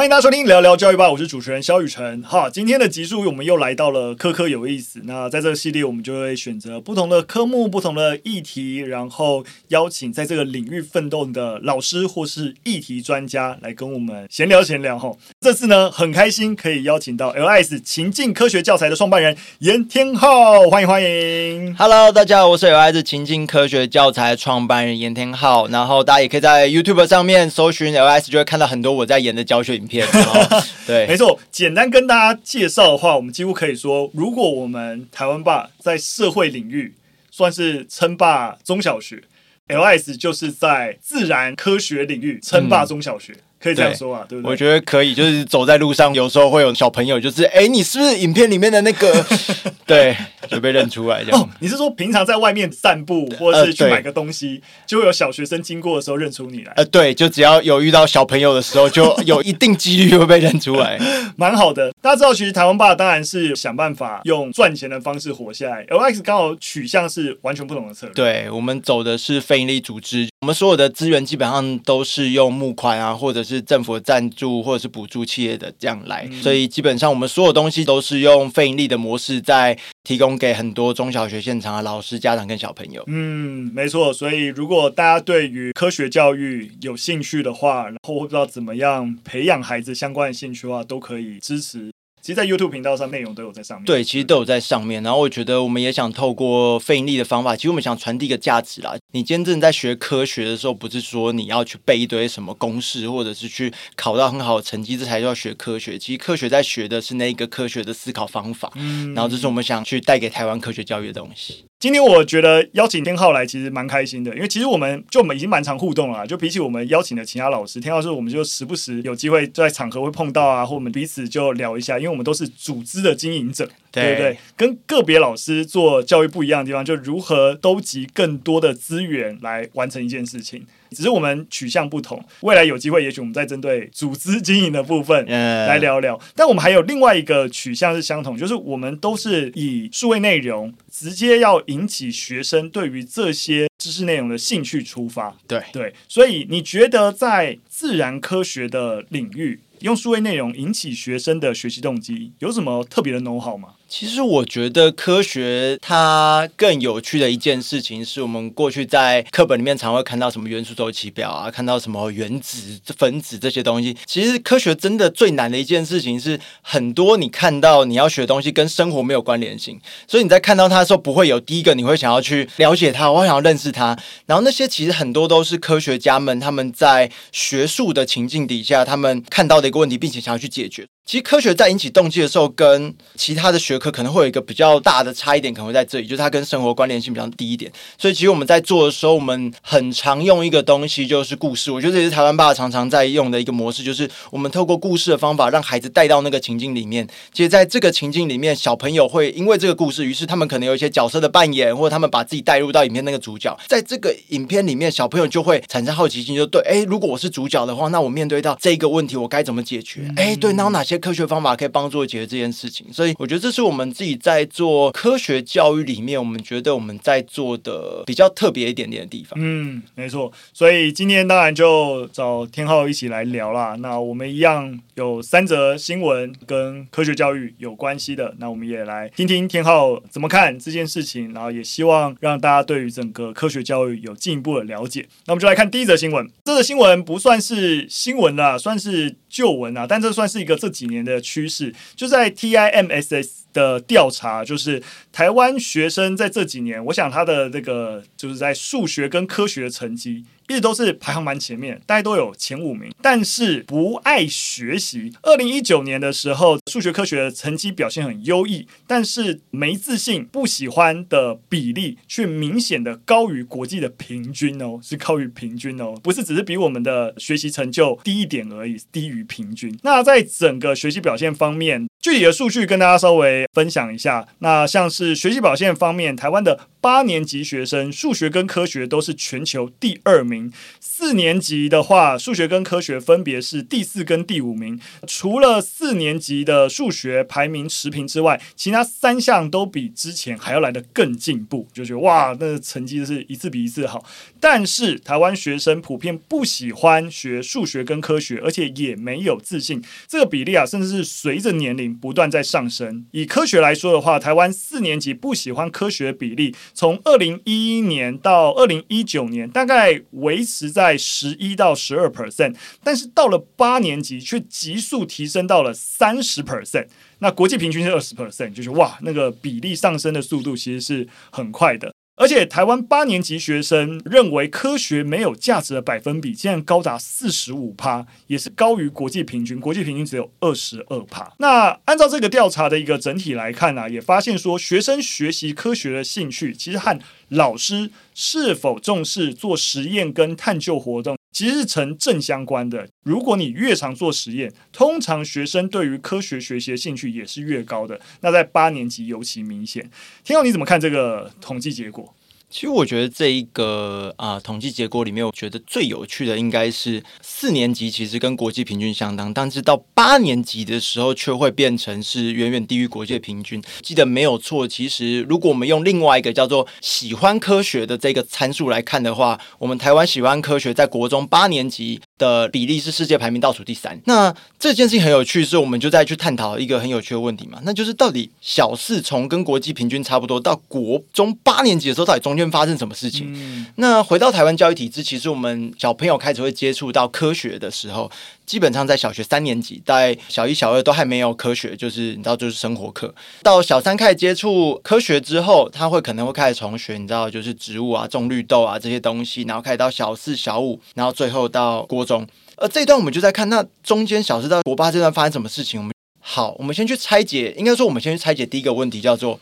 欢迎大家收听聊聊教育吧，我是主持人萧雨辰。好，今天的集数我们又来到了科科有意思。那在这个系列，我们就会选择不同的科目、不同的议题，然后邀请在这个领域奋斗的老师或是议题专家来跟我们闲聊闲聊。哈，这次呢很开心可以邀请到 LIS 情境科学教材的创办人严天浩，欢迎欢迎。Hello，大家好，我是 LIS 情境科学教材创办人严天浩。然后大家也可以在 YouTube 上面搜寻 LIS，就会看到很多我在演的教学影片。对，没错。简单跟大家介绍的话，我们几乎可以说，如果我们台湾霸在社会领域算是称霸中小学，LIS 就是在自然科学领域称霸中小学。嗯可以这样说啊，对，不对？我觉得可以，就是走在路上，有时候会有小朋友，就是哎，你是不是影片里面的那个？对，就被认出来这样。哦，你是说平常在外面散步，或者是去买个东西，呃、就会有小学生经过的时候认出你来？呃，对，就只要有遇到小朋友的时候，就 有一定几率会被认出来，蛮好的。大家知道，其实台湾爸当然是想办法用赚钱的方式活下来。LIS 刚好取向是完全不同的策略，对，我们走的是非营利组织，我们所有的资源基本上都是用募款啊，或者是是政府的赞助或者是补助企业的这样来，嗯、所以基本上我们所有东西都是用非盈利的模式在提供给很多中小学现场的老师、家长跟小朋友。嗯，没错。所以如果大家对于科学教育有兴趣的话，然后不知道怎么样培养孩子相关的兴趣的话，都可以支持。其实，在 YouTube 频道上，内容都有在上面。对，其实都有在上面。然后，我觉得我们也想透过非盈利的方法，其实我们想传递一个价值啦。你今天正在学科学的时候，不是说你要去背一堆什么公式，或者是去考到很好的成绩，这才叫学科学。其实，科学在学的是那个科学的思考方法。嗯。然后，这是我们想去带给台湾科学教育的东西。今天我觉得邀请天浩来其实蛮开心的，因为其实我们就我们已经蛮常互动了，就比起我们邀请的其他老师，天浩是我们就时不时有机会在场合会碰到啊，或我们彼此就聊一下，因为我们都是组织的经营者，对，对不对？跟个别老师做教育不一样的地方，就如何兜集更多的资源来完成一件事情。只是我们取向不同，未来有机会，也许我们再针对组织经营的部分来聊聊。但我们还有另外一个取向是相同，就是我们都是以数位内容直接要引起学生对于这些知识内容的兴趣出发。对对，所以你觉得在自然科学的领域，用数位内容引起学生的学习动机，有什么特别的 know-how 吗？其实我觉得科学它更有趣的一件事情，是我们过去在课本里面常会看到什么元素周期表啊，看到什么原子、分子这些东西。其实科学真的最难的一件事情是，很多你看到你要学的东西跟生活没有关联性，所以你在看到它的时候，不会有第一个你会想要去了解它，我想要认识它。然后那些其实很多都是科学家们他们在学术的情境底下，他们看到的一个问题，并且想要去解决。其实科学在引起动机的时候，跟其他的学科可能会有一个比较大的差异点，可能会在这里，就是它跟生活关联性比较低一点。所以其实我们在做的时候，我们很常用一个东西，就是故事。我觉得这也是台湾爸爸常常在用的一个模式，就是我们透过故事的方法，让孩子带到那个情境里面。其实在这个情境里面，小朋友会因为这个故事，于是他们可能有一些角色的扮演，或者他们把自己带入到影片那个主角。在这个影片里面，小朋友就会产生好奇心，就对，哎，如果我是主角的话，那我面对到这个问题，我该怎么解决？哎，对，那有哪些科学方法可以帮助解决这件事情，所以我觉得这是我们自己在做科学教育里面，我们觉得我们在做的比较特别一点点的地方。嗯，没错。所以今天当然就找天浩一起来聊啦。那我们一样有三则新闻跟科学教育有关系的，那我们也来听听天浩怎么看这件事情，然后也希望让大家对于整个科学教育有进一步的了解。那我们就来看第一则新闻。这则新闻不算是新闻啦，算是旧闻啊，但这算是一个这几年的趋势，就在 TIMSS 的调查，就是台湾学生在这几年，我想他的那个就是在数学跟科学成绩。一直都是排行蛮前面，大家都有前五名，但是不爱学习。二零一九年的时候，数学科学的成绩表现很优异，但是没自信、不喜欢的比例却明显的高于国际的平均哦，是高于平均哦，不是只是比我们的学习成就低一点而已，低于平均。那在整个学习表现方面，具体的数据跟大家稍微分享一下。那像是学习表现方面，台湾的八年级学生数学跟科学都是全球第二名。四年级的话，数学跟科学分别是第四跟第五名。除了四年级的数学排名持平之外，其他三项都比之前还要来得更进步，就觉得哇，那成绩是一次比一次好。但是台湾学生普遍不喜欢学数学跟科学，而且也没有自信。这个比例啊，甚至是随着年龄。不断在上升。以科学来说的话，台湾四年级不喜欢科学比例，从二零一一年到二零一九年，大概维持在十一到十二 percent，但是到了八年级却急速提升到了三十 percent。那国际平均是二十 percent，就是哇，那个比例上升的速度其实是很快的。而且，台湾八年级学生认为科学没有价值的百分比竟然高达四十五趴，也是高于国际平均。国际平均只有二十二趴。那按照这个调查的一个整体来看呢、也发现说，学生学习科学的兴趣其实和老师是否重视做实验跟探究活动，其实是成正相关的。如果你越常做实验，通常学生对于科学学习的兴趣也是越高的。那在八年级尤其明显。天佑，你怎么看这个统计结果？其实我觉得这一个啊、统计结果里面，我觉得最有趣的应该是四年级其实跟国际平均相当，但是到八年级的时候却会变成是远远低于国际平均。记得没有错，其实如果我们用另外一个叫做喜欢科学的这个参数来看的话，我们台湾喜欢科学在国中八年级的比例是世界排名倒数第三。那这件事情很有趣，是我们就再去探讨一个很有趣的问题嘛，那就是到底小四从跟国际平均差不多到国中八年级的时候，到底中间发生什么事情？嗯、那回到台湾教育体制，其实我们小朋友开始会接触到科学的时候，基本上在小学三年级，在小一、小二都还没有科学，就是你知道，就是生活课。到小三开始接触科学之后，他会可能会开始从学，你知道，就是植物啊、种绿豆啊这些东西，然后开始到小四、小五，然后最后到国中。而这一段我们就在看，那中间小四到国八这段发生什么事情？我们好，我们先去拆解，应该说我们先去拆解第一个问题，叫做。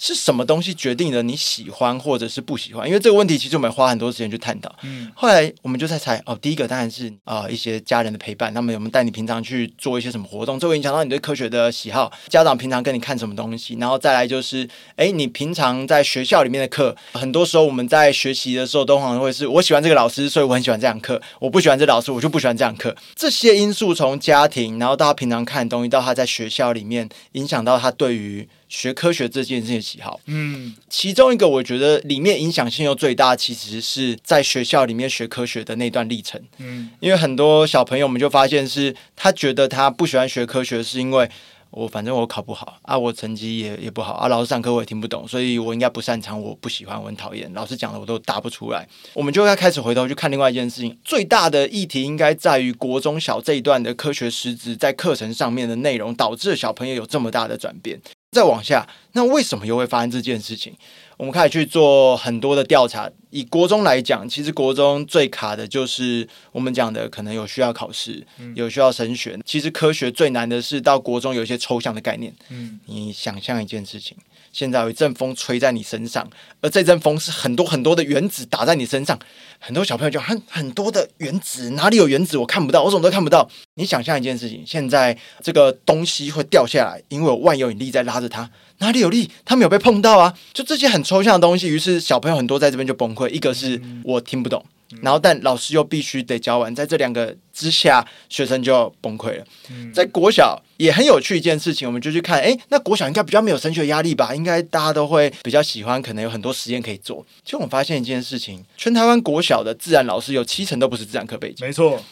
是什么东西决定了你喜欢或者是不喜欢？因为这个问题其实我们花很多时间去探讨。嗯，后来我们就在猜哦，第一个当然是啊、呃、一些家人的陪伴，他们有没有带你平常去做一些什么活动，这会影响到你对科学的喜好。家长平常跟你看什么东西，然后再来就是，哎，你平常在学校里面的课，很多时候我们在学习的时候都可能会是我喜欢这个老师，所以我很喜欢这堂课；我不喜欢这老师，我就不喜欢这堂课。这些因素从家庭，然后到他平常看的东西，到他在学校里面影响到他对于。学科学这件事情的喜好，嗯，其中一个我觉得里面影响性又最大，其实是在学校里面学科学的那段历程，嗯，因为很多小朋友我们就发现是，他觉得他不喜欢学科学，是因为我反正我考不好啊，我成绩也也不好啊，老师上课我也听不懂，所以我应该不擅长，我不喜欢，我很讨厌，老师讲的我都答不出来。我们就要开始回头去看另外一件事情，最大的议题应该在于国中小这一段的科学师资在课程上面的内容，导致小朋友有这么大的转变。再往下，那为什么又会发生这件事情？我们开始去做很多的调查。以国中来讲，其实国中最卡的就是我们讲的，可能有需要考试，有需要升学。其实科学最难的是到国中有一些抽象的概念。嗯，你想象一件事情。现在有一阵风吹在你身上，而这阵风是很多很多的原子打在你身上。很多小朋友就很很多的原子，哪里有原子？我看不到，我什么都看不到。你想象一件事情，现在这个东西会掉下来，因为有万有引力在拉着它。哪里有力？它没有被碰到啊！就这些很抽象的东西，于是小朋友很多在这边就崩溃。一个是我听不懂。然后，但老师又必须得教完，在这两个之下，学生就崩溃了。在国小也很有趣一件事情，我们就去看，哎，那国小应该比较没有升学压力吧？应该大家都会比较喜欢，可能有很多实验可以做。其实我们发现一件事情，全台湾国小的自然老师有七成都不是自然课背景。没错。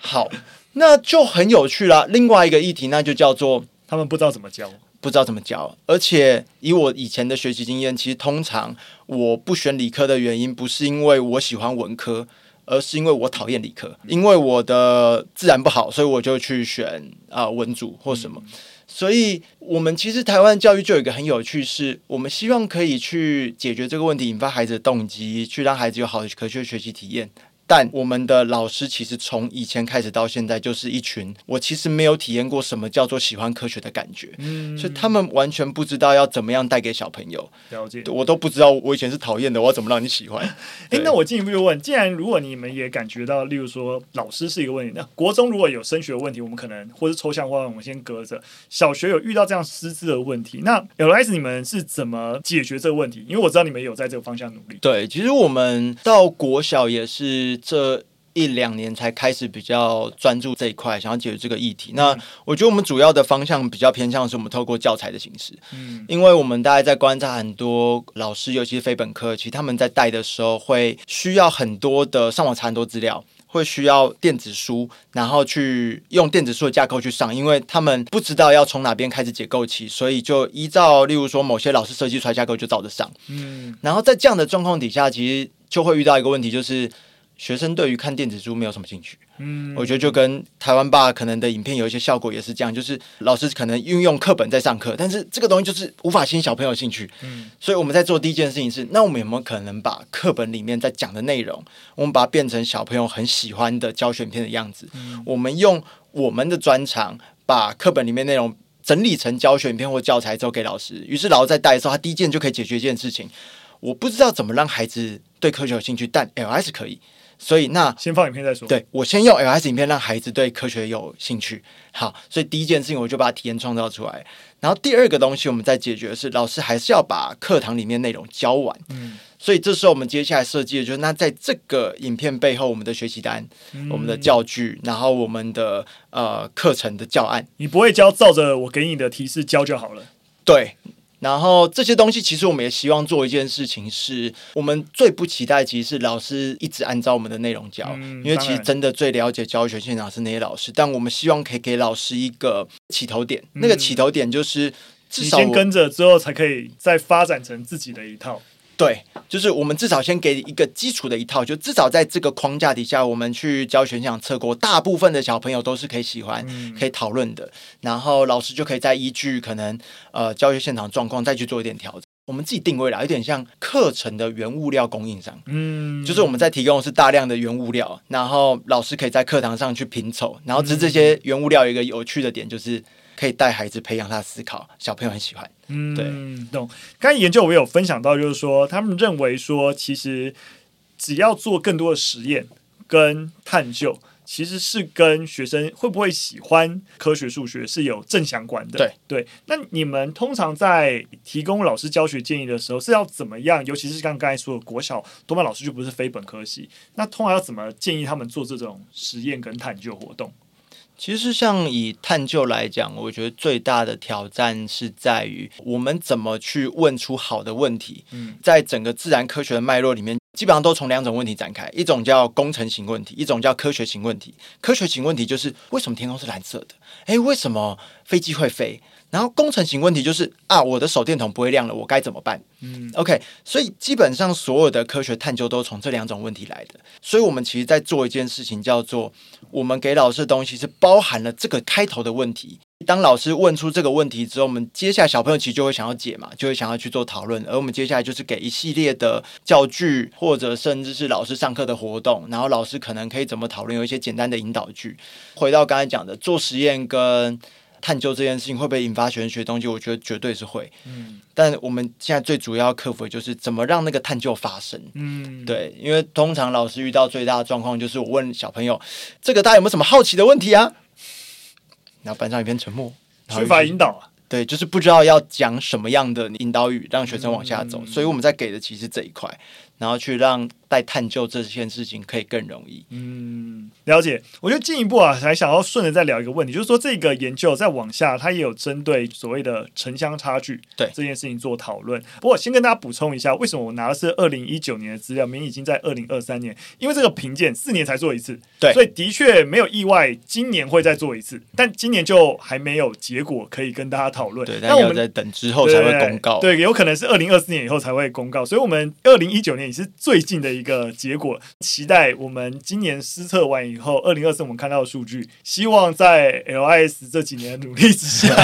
好，那就很有趣啦。另外一个议题，那就叫做他们不知道怎么教。不知道怎么教，而且以我以前的学习经验，其实通常我不选理科的原因，不是因为我喜欢文科，而是因为我讨厌理科。因为我的自然不好，所以我就去选啊、文组或什么。所以，我们其实台湾教育就有一个很有趣，是我们希望可以去解决这个问题，引发孩子的动机，去让孩子有好的科学学习体验。但我们的老师其实从以前开始到现在，就是一群我其实没有体验过什么叫做喜欢科学的感觉，嗯，所以他们完全不知道要怎么样带给小朋友。了解，我都不知道我以前是讨厌的，我要怎么让你喜欢？哎、欸，那我进一步就问，既然如果你们也感觉到，例如说老师是一个问题，那国中如果有升学问题，我们可能或是抽象化，我们先隔着。小学有遇到这样师资的问题，那 LS 你们是怎么解决这个问题？因为我知道你们有在这个方向努力。对，其实我们到国小也是。这一两年才开始比较专注这一块，想要解决这个议题。那我觉得我们主要的方向比较偏向是我们透过教材的形式，嗯，因为我们大概在观察很多老师，尤其是非本科，其实他们在带的时候会需要很多的上网查很多资料，会需要电子书，然后去用电子书的架构去上，因为他们不知道要从哪边开始解构起，所以就依照例如说某些老师设计出来架构就照着上，嗯，然后在这样的状况底下，其实就会遇到一个问题，就是。学生对于看电子书没有什么兴趣，嗯，我觉得就跟台湾爸可能的影片有一些效果也是这样，就是老师可能运用课本在上课，但是这个东西就是无法吸引小朋友兴趣，嗯，所以我们在做第一件事情是，那我们有没有可能把课本里面在讲的内容，我们把它变成小朋友很喜欢的教学片的样子，嗯，我们用我们的专长把课本里面内容整理成教学片或教材之后给老师，于是老师在带的时候，他第一件就可以解决一件事情，我不知道怎么让孩子对科学有兴趣，但 LS 可以。所以那先放影片再说。对，我先用 LS 影片让孩子对科学有兴趣。好，所以第一件事情我就把体验创造出来。然后第二个东西我们在解决的是，老师还是要把课堂里面内容教完。嗯。所以这时候我们接下来设计的就是，那在这个影片背后，我们的学习单、嗯、我们的教具，然后我们的呃课程的教案，你不会教，照着我给你的提示教就好了。对。然后这些东西，其实我们也希望做一件事情，是我们最不期待，其实是老师一直按照我们的内容教，因为其实真的最了解教学现场是那些老师。但我们希望可以给老师一个起头点，那个起头点就是至少先跟着之后，才可以再发展成自己的一套。对，就是我们至少先给一个基础的一套，就至少在这个框架底下，我们去教学现场测过，大部分的小朋友都是可以喜欢、嗯、可以讨论的。然后老师就可以再依据可能呃教学现场状况再去做一点调整。我们自己定位了，有点像课程的原物料供应商，嗯，就是我们在提供的是大量的原物料，然后老师可以在课堂上去拼凑，然后这这些原物料有一个有趣的点就是。可以带孩子培养他思考，小朋友很喜欢。嗯，对，懂。刚才研究我有分享到，就是说他们认为说，其实只要做更多的实验跟探究，其实是跟学生会不会喜欢科学数学是有正相关的。对对。那你们通常在提供老师教学建议的时候，是要怎么样？尤其是像刚才说的国小多半老师就不是非本科系，那通常要怎么建议他们做这种实验跟探究活动？其实，像以探究来讲，我觉得最大的挑战是在于我们怎么去问出好的问题。嗯，在整个自然科学的脉络里面，基本上都从两种问题展开：一种叫工程型问题，一种叫科学型问题。科学型问题就是为什么天空是蓝色的？诶，为什么飞机会飞？然后工程型问题就是啊，我的手电筒不会亮了，我该怎么办？嗯，OK，所以基本上所有的科学探究都从这两种问题来的。所以我们其实在做一件事情，叫做我们给老师的东西是包含了这个开头的问题。当老师问出这个问题之后，我们接下来小朋友其实就会想要解嘛，就会想要去做讨论。而我们接下来就是给一系列的教具，或者甚至是老师上课的活动，然后老师可能可以怎么讨论，有一些简单的引导句。回到刚才讲的做实验跟。探究这件事情会不会引发学生学东西？我觉得绝对是会。嗯，但我们现在最主要克服的就是怎么让那个探究发生。嗯，对，因为通常老师遇到最大的状况就是我问小朋友：“这个大家有没有什么好奇的问题啊？”然后班上一片沉默，缺乏引导啊。对，就是不知道要讲什么样的引导语让学生往下走，嗯，所以我们在给的其实这一块。然后去让带探究这件事情可以更容易。嗯，了解。我觉得进一步啊，还想要顺着再聊一个问题，就是说这个研究再往下，它也有针对所谓的城乡差距对这件事情做讨论。不过先跟大家补充一下，为什么我拿的是二零一九年的资料，明明已经在二零二三年，因为这个评鉴四年才做一次，对，所以的确没有意外，今年会再做一次，但今年就还没有结果可以跟大家讨讨论。对，但我们在等之后才会公告。对，有可能是二零二四年以后才会公告。所以，我们二零一九年也是最近的一个结果。期待我们今年施测完以后，二零二四我们看到的数据。希望在 LIS 这几年努力之下，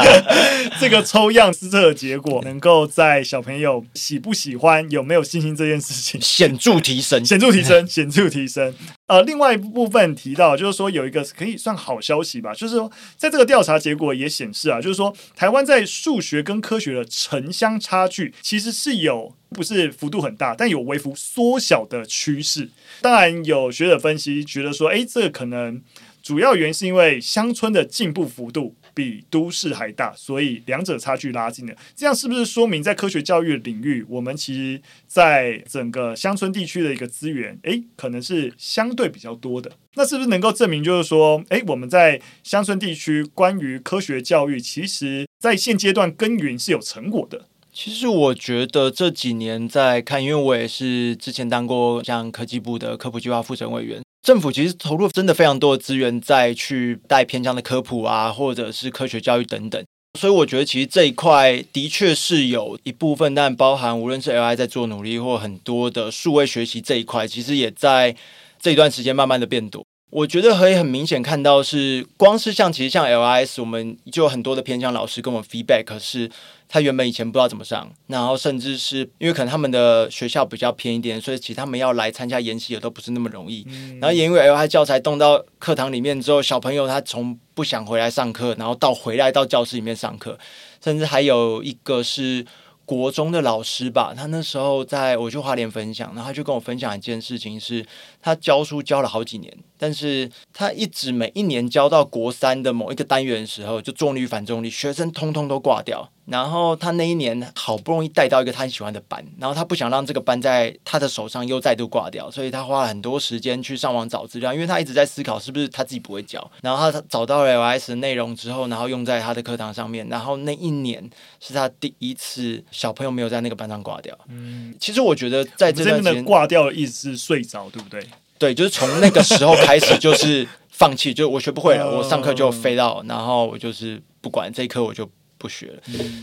这个抽样施测的结果能够在小朋友喜不喜欢、有没有信心这件事情显著提升，显著提升，显著提升。呃，另外一部分提到，就是说有一个可以算好消息吧，就是说在这个调查结果也显示啊，就是说台湾在数学跟科学的城乡差距其实是有不是幅度很大，但有微幅缩小的趋势。当然有学者分析觉得说，哎，这个可能主要原因是因为乡村的进步幅度。比都市还大，所以两者差距拉近了。这样是不是说明在科学教育领域，我们其实在整个乡村地区的一个资源，诶，可能是相对比较多的？那是不是能够证明，就是说，诶，我们在乡村地区关于科学教育，其实在现阶段耕耘是有成果的？其实我觉得这几年在看，因为我也是之前当过像科技部的科普计划副审委员。政府其实投入真的非常多的资源在去带偏乡的科普啊，或者是科学教育等等，所以我觉得其实这一块的确是有一部分，但包含无论是 LI 在做努力，或很多的数位学习这一块，其实也在这一段时间慢慢的变多。我觉得可以很明显看到是，光是像其实像 LIS，我们就有很多的偏乡老师跟我们 feedback，是。他原本以前不知道怎么上，然后甚至是因为可能他们的学校比较偏一点，所以其实他们要来参加研习也都不是那么容易。嗯、然后也因为 LI 教材动到课堂里面之后，小朋友他从不想回来上课，然后到回来到教室里面上课，甚至还有一个是。国中的老师吧，他那时候在我去花莲分享，然后他就跟我分享一件事情是，是他教书教了好几年，但是他一直每一年教到国三的某一个单元的时候，就重力反重力，学生通通都挂掉。然后他那一年好不容易带到一个他很喜欢的班，然后他不想让这个班在他的手上又再度挂掉，所以他花了很多时间去上网找资料，因为他一直在思考是不是他自己不会教。然后他找到了 LIS 的内容之后，然后用在他的课堂上面。然后那一年是他第一次小朋友没有在那个班上挂掉。嗯，其实我觉得在这段时间挂掉的意思是睡着，对不对？对，就是从那个时候开始就是放弃，就我学不会了，我上课就飞到，然后我就是不管这一科我就。不学了，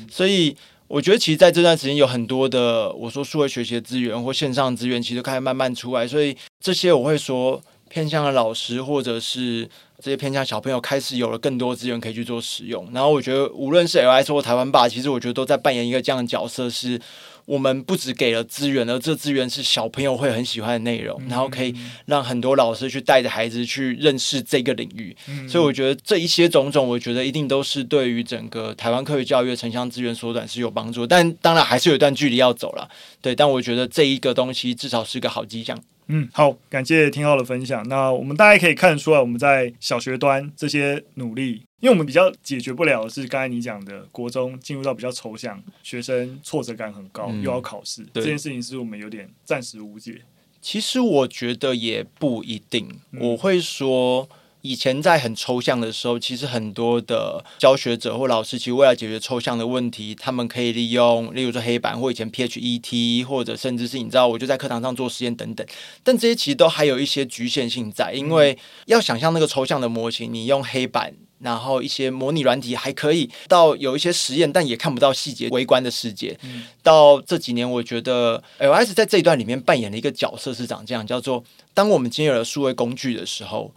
所以我觉得其实在这段时间有很多的我说数位学习的资源或线上资源，其实开始慢慢出来，所以这些我会说偏向的老师或者是这些偏向小朋友开始有了更多资源可以去做使用。然后我觉得无论是 LIS 或台湾吧，其实我觉得都在扮演一个这样的角色是。我们不只给了资源，而这资源是小朋友会很喜欢的内容，然后可以让很多老师去带着孩子去认识这个领域。所以我觉得这一些种种，我觉得一定都是对于整个台湾科学教育的城乡资源缩短是有帮助。但当然还是有一段距离要走了，对。但我觉得这一个东西至少是个好迹象。嗯，好，感谢廷浩的分享。那我们大家可以看出来，我们在小学端这些努力。因为我们比较解决不了的是刚才你讲的国中进入到比较抽象，学生挫折感很高，又要考试，这件事情是我们有点暂时无解。其实我觉得也不一定，我会说以前在很抽象的时候，其实很多的教学者或老师，其实为了解决抽象的问题，他们可以利用，例如说黑板或以前 PHET，或者甚至是你知道，我就在课堂上做实验等等。但这些其实都还有一些局限性在，因为要想象那个抽象的模型，你用黑板。然后一些模拟软体还可以到有一些实验，但也看不到细节微观的世界。嗯、到这几年，我觉得 LIS 在这一段里面扮演了一个角色是长这样，叫做当我们今天有了数位工具的时候，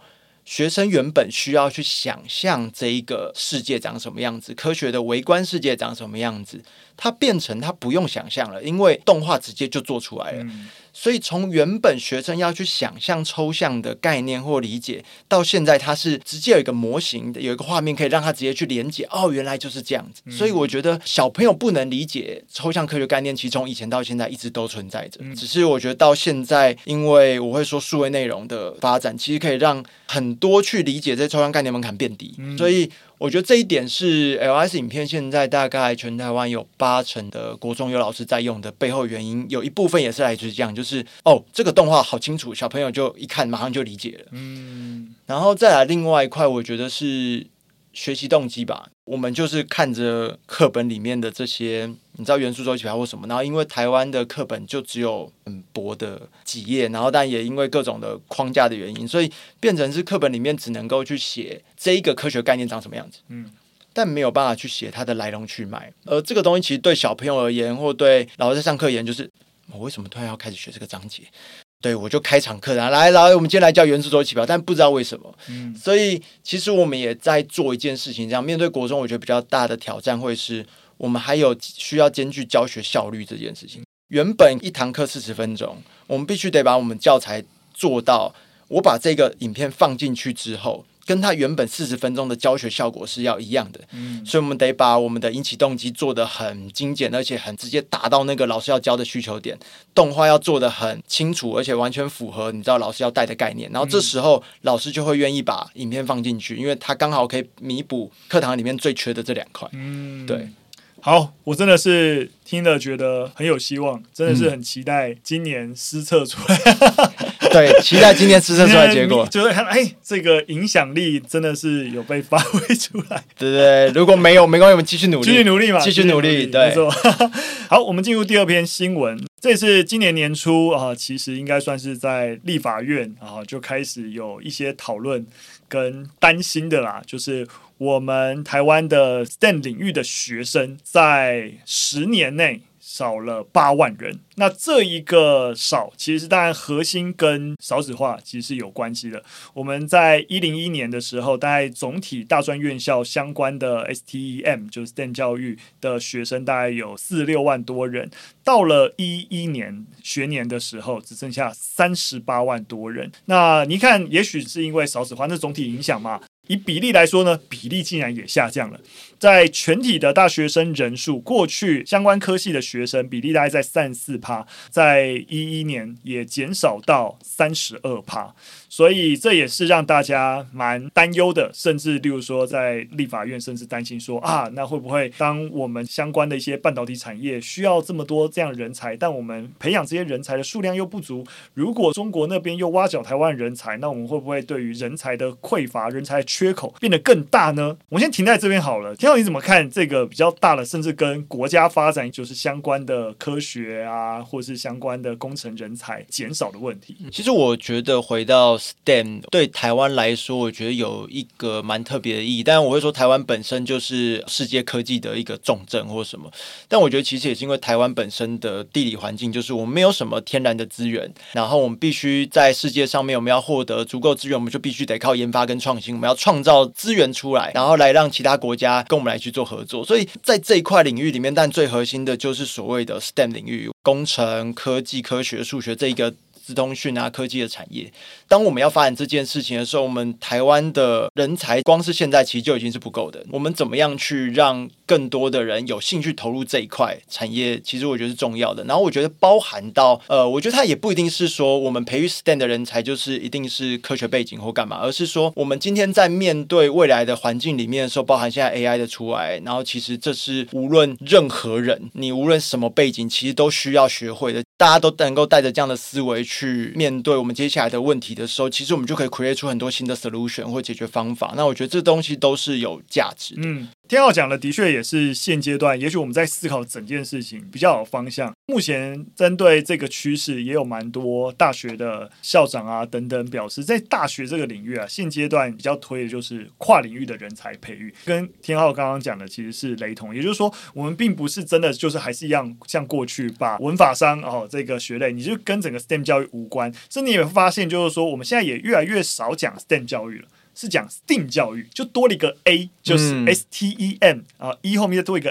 学生原本需要去想象这一个世界长什么样子，科学的微观世界长什么样子，它变成他不用想象了，因为动画直接就做出来了。所以从原本学生要去想象抽象的概念或理解，到现在他是直接有一个模型的，有一个画面可以让他直接去连接。哦，原来就是这样子。所以我觉得小朋友不能理解抽象科学概念，其实从以前到现在一直都存在着。只是我觉得到现在，因为我会说数位内容的发展，其实可以让很多去理解这些抽象概念门槛变低。所以。我觉得这一点是 LIS 影片现在大概全台湾有八成的国中有老师在用的背后原因，有一部分也是来自于这样，就是哦，这个动画好清楚，小朋友就一看马上就理解了。嗯，然后再来另外一块，我觉得是。学习动机吧，我们就是看着课本里面的这些，你知道元素周期表或什么，然后因为台湾的课本就只有很薄的几页，然后但也因为各种的框架的原因，所以变成是课本里面只能够去写这一个科学概念长什么样子。嗯。但没有办法去写它的来龙去脉。而这个东西其实对小朋友而言，或对老师在上课而言，就是我为什么突然要开始学这个章节？对，我就开场课，然后来，来，我们今天来教元素周期表，但不知道为什么。嗯，所以其实我们也在做一件事情，这样面对国中，我觉得比较大的挑战会是我们还有需要兼具教学效率这件事情。原本一堂课四十分钟，我们必须得把我们教材做到，我把这个影片放进去之后。跟他原本四十分钟的教学效果是要一样的，嗯，所以我们得把我们的引起动机做得很精简，而且很直接达到那个老师要教的需求点。动画要做得很清楚，而且完全符合你知道老师要带的概念。然后这时候老师就会愿意把影片放进去，因为他刚好可以弥补课堂里面最缺的这两块。嗯，对。好，我真的是听了觉得很有希望，真的是很期待今年施测出来。嗯、对，期待今年施测出来结果，就是看哎，这个影响力真的是有被发挥出来。对对，如果没有没关系，我们继续努力，继续努力嘛，继续努力。对，没错。好，我们进入第二篇新闻。这是今年年初啊，其实应该算是在立法院啊就开始有一些讨论跟担心的啦，就是。我们台湾的 STEM 领域的学生在十年内少了八万人。那这一个少，其实当然核心跟少子化其实是有关系的。我们在一零一年的时候，大概总体大专院校相关的 STEM 就是 STEM 教育的学生大概有四六万多人。到了一一年学年的时候，只剩下三十八万多人。那你看，也许是因为少子化，那总体影响嘛。以比例来说呢，比例竟然也下降了。在全体的大学生人数，过去相关科系的学生比例大概在三四趴，在一一年也减少到三十二趴。所以这也是让大家蛮担忧的，甚至例如说在立法院，甚至担心说啊，那会不会当我们相关的一些半导体产业需要这么多这样人才，但我们培养这些人才的数量又不足，如果中国那边又挖角台湾人才，那我们会不会对于人才的匮乏、人才缺口变得更大呢？我先停在这边好了。天浩，你怎么看这个比较大的，甚至跟国家发展就是相关的科学啊，或是相关的工程人才减少的问题？其实我觉得回到。STEM 对台湾来说，我觉得有一个蛮特别的意义。但我会说，台湾本身就是世界科技的一个重镇或什么。但我觉得其实也是因为台湾本身的地理环境，就是我们没有什么天然的资源，然后我们必须在世界上面，我们要获得足够资源，我们就必须得靠研发跟创新。我们要创造资源出来，然后来让其他国家跟我们来去做合作。所以在这一块领域里面，但最核心的就是所谓的 STEM 领域，工程、科技、科学、数学这一个。资通讯啊，科技的产业，当我们要发展这件事情的时候，我们台湾的人才光是现在其实就已经是不够的。我们怎么样去让更多的人有兴趣投入这一块产业？其实我觉得是重要的。然后我觉得包含到呃，我觉得它也不一定是说我们培育 STEM 的人才就是一定是科学背景或干嘛，而是说我们今天在面对未来的环境里面的时候，包含现在 AI 的出来，然后其实这是无论任何人，你无论什么背景，其实都需要学会的。大家都能够带着这样的思维去面对我们接下来的问题的时候，其实我们就可以 create 出很多新的 solution 或解决方法。那我觉得这东西都是有价值的。天浩讲的的确也是现阶段，也许我们在思考整件事情比较有方向。目前针对这个趋势，也有蛮多大学的校长啊等等表示，在大学这个领域啊，现阶段比较推的就是跨领域的人才培育，跟天浩刚刚讲的其实是雷同。也就是说，我们并不是真的就是还是一样像过去把文法商哦这个学类，你就跟整个 STEM 教育无关。甚至你也会发现，就是说我们现在也越来越少讲 STEM 教育了。是讲 STEAM 教育，就多了一个 A，就是 S T E M 啊，E 后面再多一个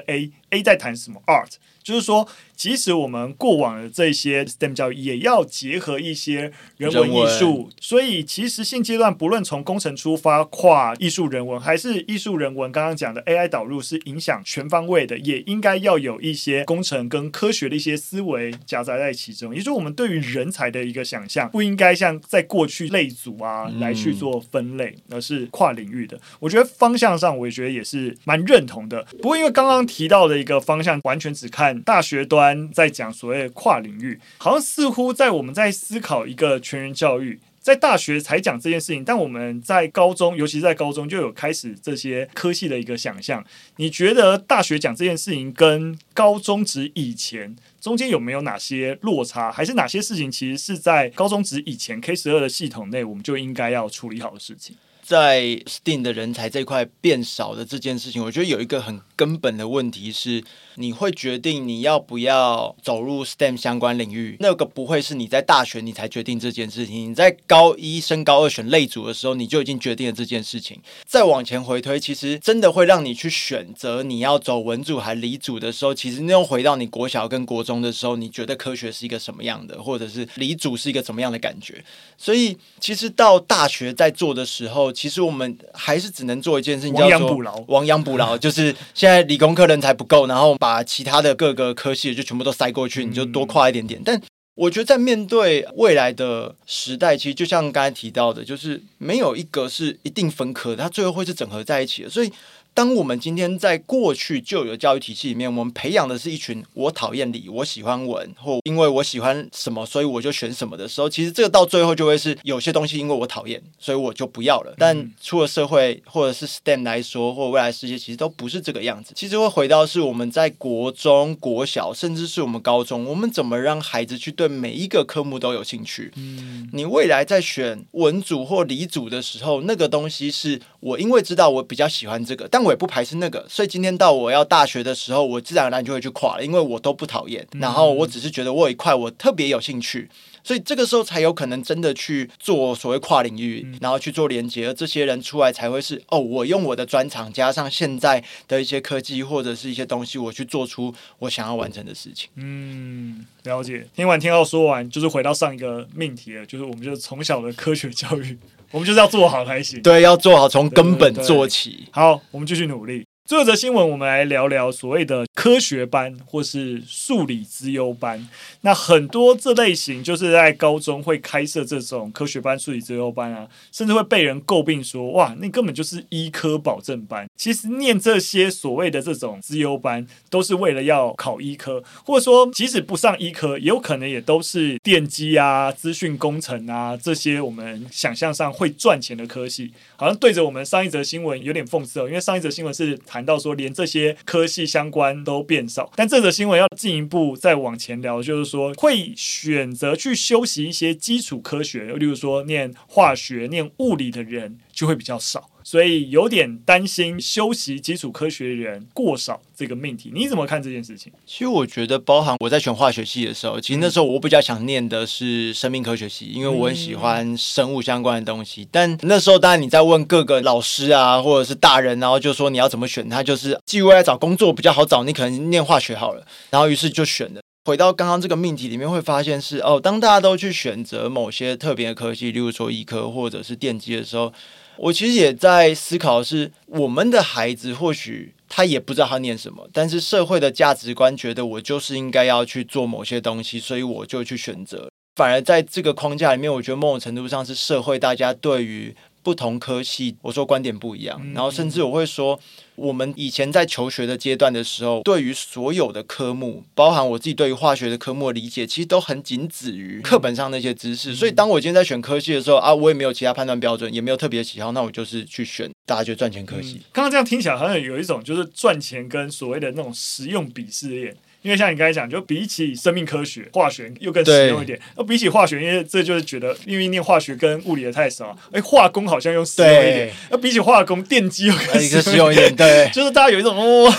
A，A 在谈什么 Art。就是说，即使我们过往的这些 STEM 教育，也要结合一些人文艺术。所以，其实现阶段不论从工程出发，跨艺术人文，还是艺术人文，刚刚讲的 AI 导入是影响全方位的，也应该要有一些工程跟科学的一些思维夹杂在其中。也就是我们对于人才的一个想象，不应该像在过去类组啊来去做分类，而是跨领域的。我觉得方向上，我也觉得也是蛮认同的。不过，因为刚刚提到的一个方向，完全只看。大学端在讲所谓的跨领域，好像似乎在我们在思考一个全人教育，在大学才讲这件事情，但我们在高中，尤其在高中就有开始这些科系的一个想象。你觉得大学讲这件事情跟高中职以前中间有没有哪些落差，还是哪些事情其实是在高中职以前 K 十二的系统内我们就应该要处理好的事情？在 STEAM 的人才这块变少的这件事情，我觉得有一个很根本的问题是，你会决定你要不要走入 STEM 相关领域，那个不会是你在大学你才决定这件事情，你在高一升高二选类组的时候，你就已经决定了这件事情。再往前回推，其实真的会让你去选择你要走文组还理组的时候，其实那又回到你国小跟国中的时候，你觉得科学是一个什么样的，或者是理组是一个怎么样的感觉？所以其实到大学在做的时候，其实我们还是只能做一件事情，叫做亡羊补牢。亡羊补牢就是现在理工科人才不够，然后把其他的各个科系就全部都塞过去，你就多跨一点点。但我觉得在面对未来的时代，其实就像刚才提到的，就是没有一个是一定分科的，它最后会是整合在一起的。所以。当我们今天在过去旧有的教育体系里面，我们培养的是一群我讨厌理，我喜欢文，或因为我喜欢什么，所以我就选什么的时候，其实这个到最后就会是有些东西因为我讨厌，所以我就不要了。但出了社会或者是 STEM 来说，或未来世界，其实都不是这个样子。其实会回到是我们在国中、国小，甚至是我们高中，我们怎么让孩子去对每一个科目都有兴趣？嗯，你未来在选文组或理组的时候，那个东西是我因为知道我比较喜欢这个，但我也不排斥那个，所以今天到我要大学的时候，我自然而然就会去跨了，因为我都不讨厌，然后我只是觉得我有一块我特别有兴趣，所以这个时候才有可能真的去做所谓跨领域，然后去做连接，而这些人出来才会是哦，我用我的专长加上现在的一些科技或者是一些东西，我去做出我想要完成的事情。嗯，了解。听完天浩说完，就是回到上一个命题了，就是我们就是从小的科学教育。我们就是要做好才行，对，要做好，从根本做起。好，我们继续努力。最后一则新闻，我们来聊聊所谓的科学班或是数理资优班。那很多这类型就是在高中会开设这种科学班、数理资优班啊，甚至会被人诟病说：“哇，那根本就是医科保证班。”其实念这些所谓的这种资优班，都是为了要考医科，或者说即使不上医科，也有可能也都是电机啊、资讯工程啊这些我们想象上会赚钱的科系。好像对着我们上一则新闻有点讽刺哦，因为上一则新闻是。谈到说，连这些科系相关都变少，但这则新闻要进一步再往前聊，就是说会选择去修习一些基础科学，例如说念化学、念物理的人就会比较少。所以有点担心修习基础科学的人过少这个命题，你怎么看这件事情？其实我觉得，包含我在选化学系的时候，其实那时候我比较想念的是生命科学系，因为我很喜欢生物相关的东西。但那时候，当然你在问各个老师啊，或者是大人，然后就说你要怎么选，他就是基于未来找工作比较好找，你可能念化学好了。然后于是就选了。回到刚刚这个命题里面，会发现是哦，当大家都去选择某些特别的科技，例如说医科或者是电机的时候。我其实也在思考，是我们的孩子或许他也不知道他念什么，但是社会的价值观觉得我就是应该要去做某些东西，所以我就去选择。反而在这个框架里面，我觉得某种程度上是社会大家对于。不同科系，我说观点不一样，然后甚至我会说，我们以前在求学的阶段的时候，对于所有的科目，包含我自己对于化学的科目的理解，其实都很仅止于课本上那些知识。所以，当我今天在选科系的时候啊，我也没有其他判断标准，也没有特别的喜好，那我就是去选大家觉得赚钱科系。刚刚这样听起来好像有一种就是赚钱跟所谓的那种实用鄙视链。因为像你刚才讲，就比起生命科学、化学又更实用一点。那比起化学，因为这就是觉得，因为念化学跟物理的太少，哎，化工好像又实用一点。那比起化工，电机又更实用一点。对，就是大家有一种哦，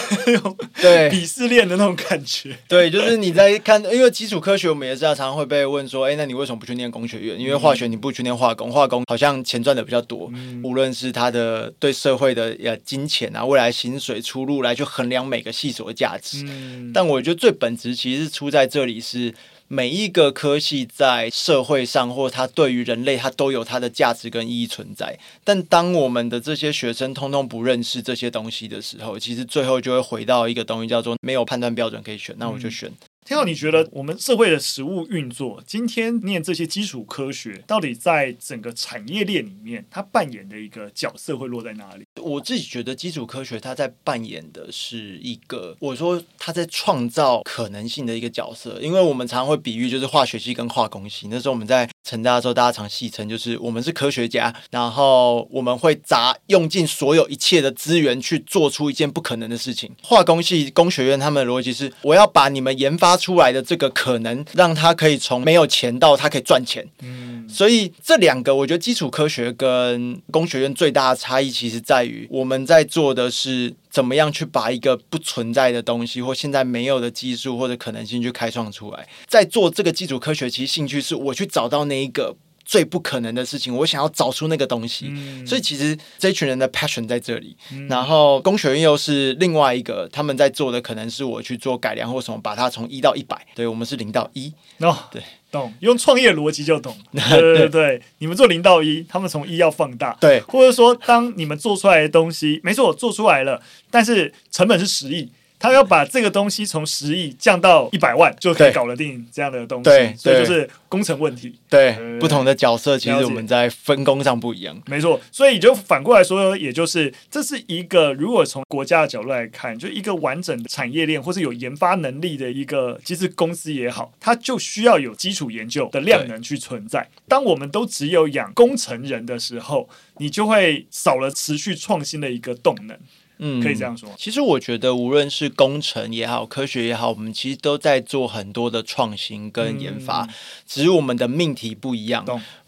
对鄙视链的那种感觉。对，就是你在看，因为基础科学我们也是常常会被问说，哎，那你为什么不去念工学院？因为化学你不去念化工，化工好像钱赚的比较多，无论是他的对社会的呃金钱啊、未来薪水出路来去衡量每个系所的价值。但我觉得。最本质其实是出在这里，是每一个科系在社会上，或它对于人类，它都有它的价值跟意义存在。但当我们的这些学生通通不认识这些东西的时候，其实最后就会回到一个东西，叫做没有判断标准可以选，那我就选。天浩，你觉得我们社会的实物运作，今天念这些基础科学，到底在整个产业链里面，它扮演的一个角色会落在哪里？我自己觉得基础科学它在扮演的是一个，我说它在创造可能性的一个角色。因为我们常常会比喻，就是化学系跟化工系。那时候我们在成大的时候，大家常戏称，就是我们是科学家，然后我们会砸用尽所有一切的资源去做出一件不可能的事情。化工系工学院他们的逻辑是，我要把你们研发。出来的这个可能，让他可以从没有钱到他可以赚钱。嗯，所以这两个，我觉得基础科学跟工学院最大的差异，其实在于我们在做的是怎么样去把一个不存在的东西或现在没有的技术或者可能性去开创出来。在做这个基础科学，其实兴趣是我去找到那一个。最不可能的事情，我想要找出那个东西，嗯、所以其实这一群人的 passion 在这里。嗯、然后工学院又是另外一个，他们在做的可能是我去做改良或什么，把它从一到一百。对，我们是零到一。哦，对，懂，用创业逻辑就懂。对 对对，对你们做零到一，他们从一要放大。对，或者说，当你们做出来的东西，没错，做出来了，但是成本是十亿。他要把这个东西从十亿降到一百万，就可以搞得定这样的东西。对，所以就是工程问题。对，对不同的角色其实我们在分工上不一样。没错，所以你就反过来说，也就是这是一个如果从国家的角度来看，就一个完整的产业链，或是有研发能力的一个，其实公司也好，它就需要有基础研究的量能去存在。当我们都只有养工程人的时候，你就会少了持续创新的一个动能。嗯，可以这样说。其实我觉得，无论是工程也好，科学也好，我们其实都在做很多的创新跟研发，嗯、只是我们的命题不一样。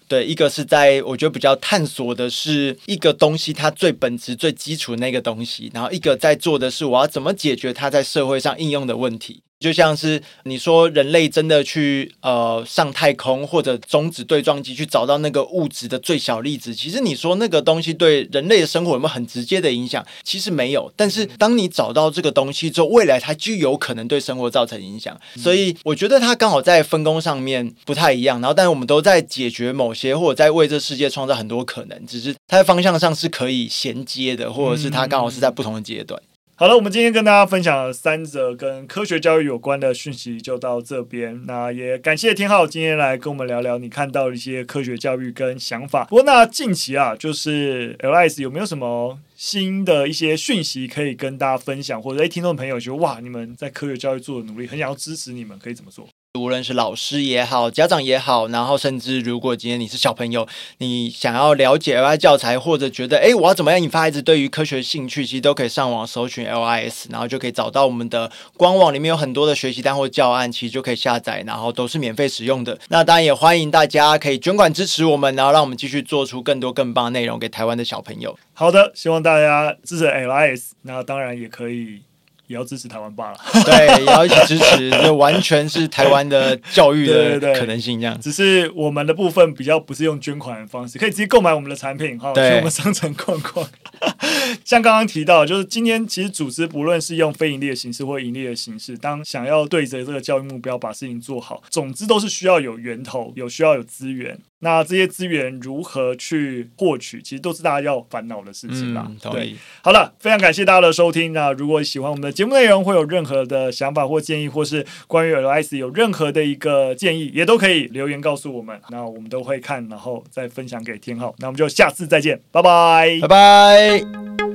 对，一个是在我觉得比较探索的是一个东西它最本质、最基础的那个东西，然后一个在做的是我要怎么解决它在社会上应用的问题。就像是你说，人类真的去呃上太空或者中子对撞机去找到那个物质的最小粒子，其实你说那个东西对人类的生活有没有很直接的影响？其实没有。但是当你找到这个东西之后，未来它就有可能对生活造成影响。所以我觉得它刚好在分工上面不太一样。然后，但是我们都在解决某些或者在为这世界创造很多可能，只是它在方向上是可以衔接的，或者是它刚好是在不同的阶段。好了，我们今天跟大家分享了三则跟科学教育有关的讯息，就到这边。那也感谢天浩今天来跟我们聊聊你看到的一些科学教育跟想法。不过那近期啊，就是 LIS 有没有什么新的一些讯息可以跟大家分享，或者诶，听众朋友觉得哇，你们在科学教育做的努力，很想要支持你们，可以怎么做？无论是老师也好，家长也好，然后甚至如果今天你是小朋友，你想要了解 LI 教材，或者觉得哎，我要怎么样引发孩子对于科学兴趣，其实都可以上网搜寻 LIS，然后就可以找到我们的官网，里面有很多的学习单或教案，其实就可以下载，然后都是免费使用的。那当然也欢迎大家可以捐款支持我们，然后让我们继续做出更多更棒的内容给台湾的小朋友。好的，希望大家支持 LIS，那当然也可以。也要支持台湾罢了，对，也要一起支持，就完全是台湾的教育的 可能性这样。只是我们的部分比较不是用捐款的方式，可以直接购买我们的产品，哈，去我们商城逛逛。像刚刚提到，就是今天其实组织不论是用非盈利的形式或盈利的形式，当想要对着这个教育目标把事情做好，总之都是需要有源头，有需要有资源。那这些资源如何去获取，其实都是大家要烦恼的事情啦。嗯、对，好了，非常感谢大家的收听。那如果喜欢我们的节目内容，会有任何的想法或建议，或是关于 LIS 有任何的一个建议，也都可以留言告诉我们。那我们都会看，然后再分享给天浩。那我们就下次再见，拜拜，拜拜。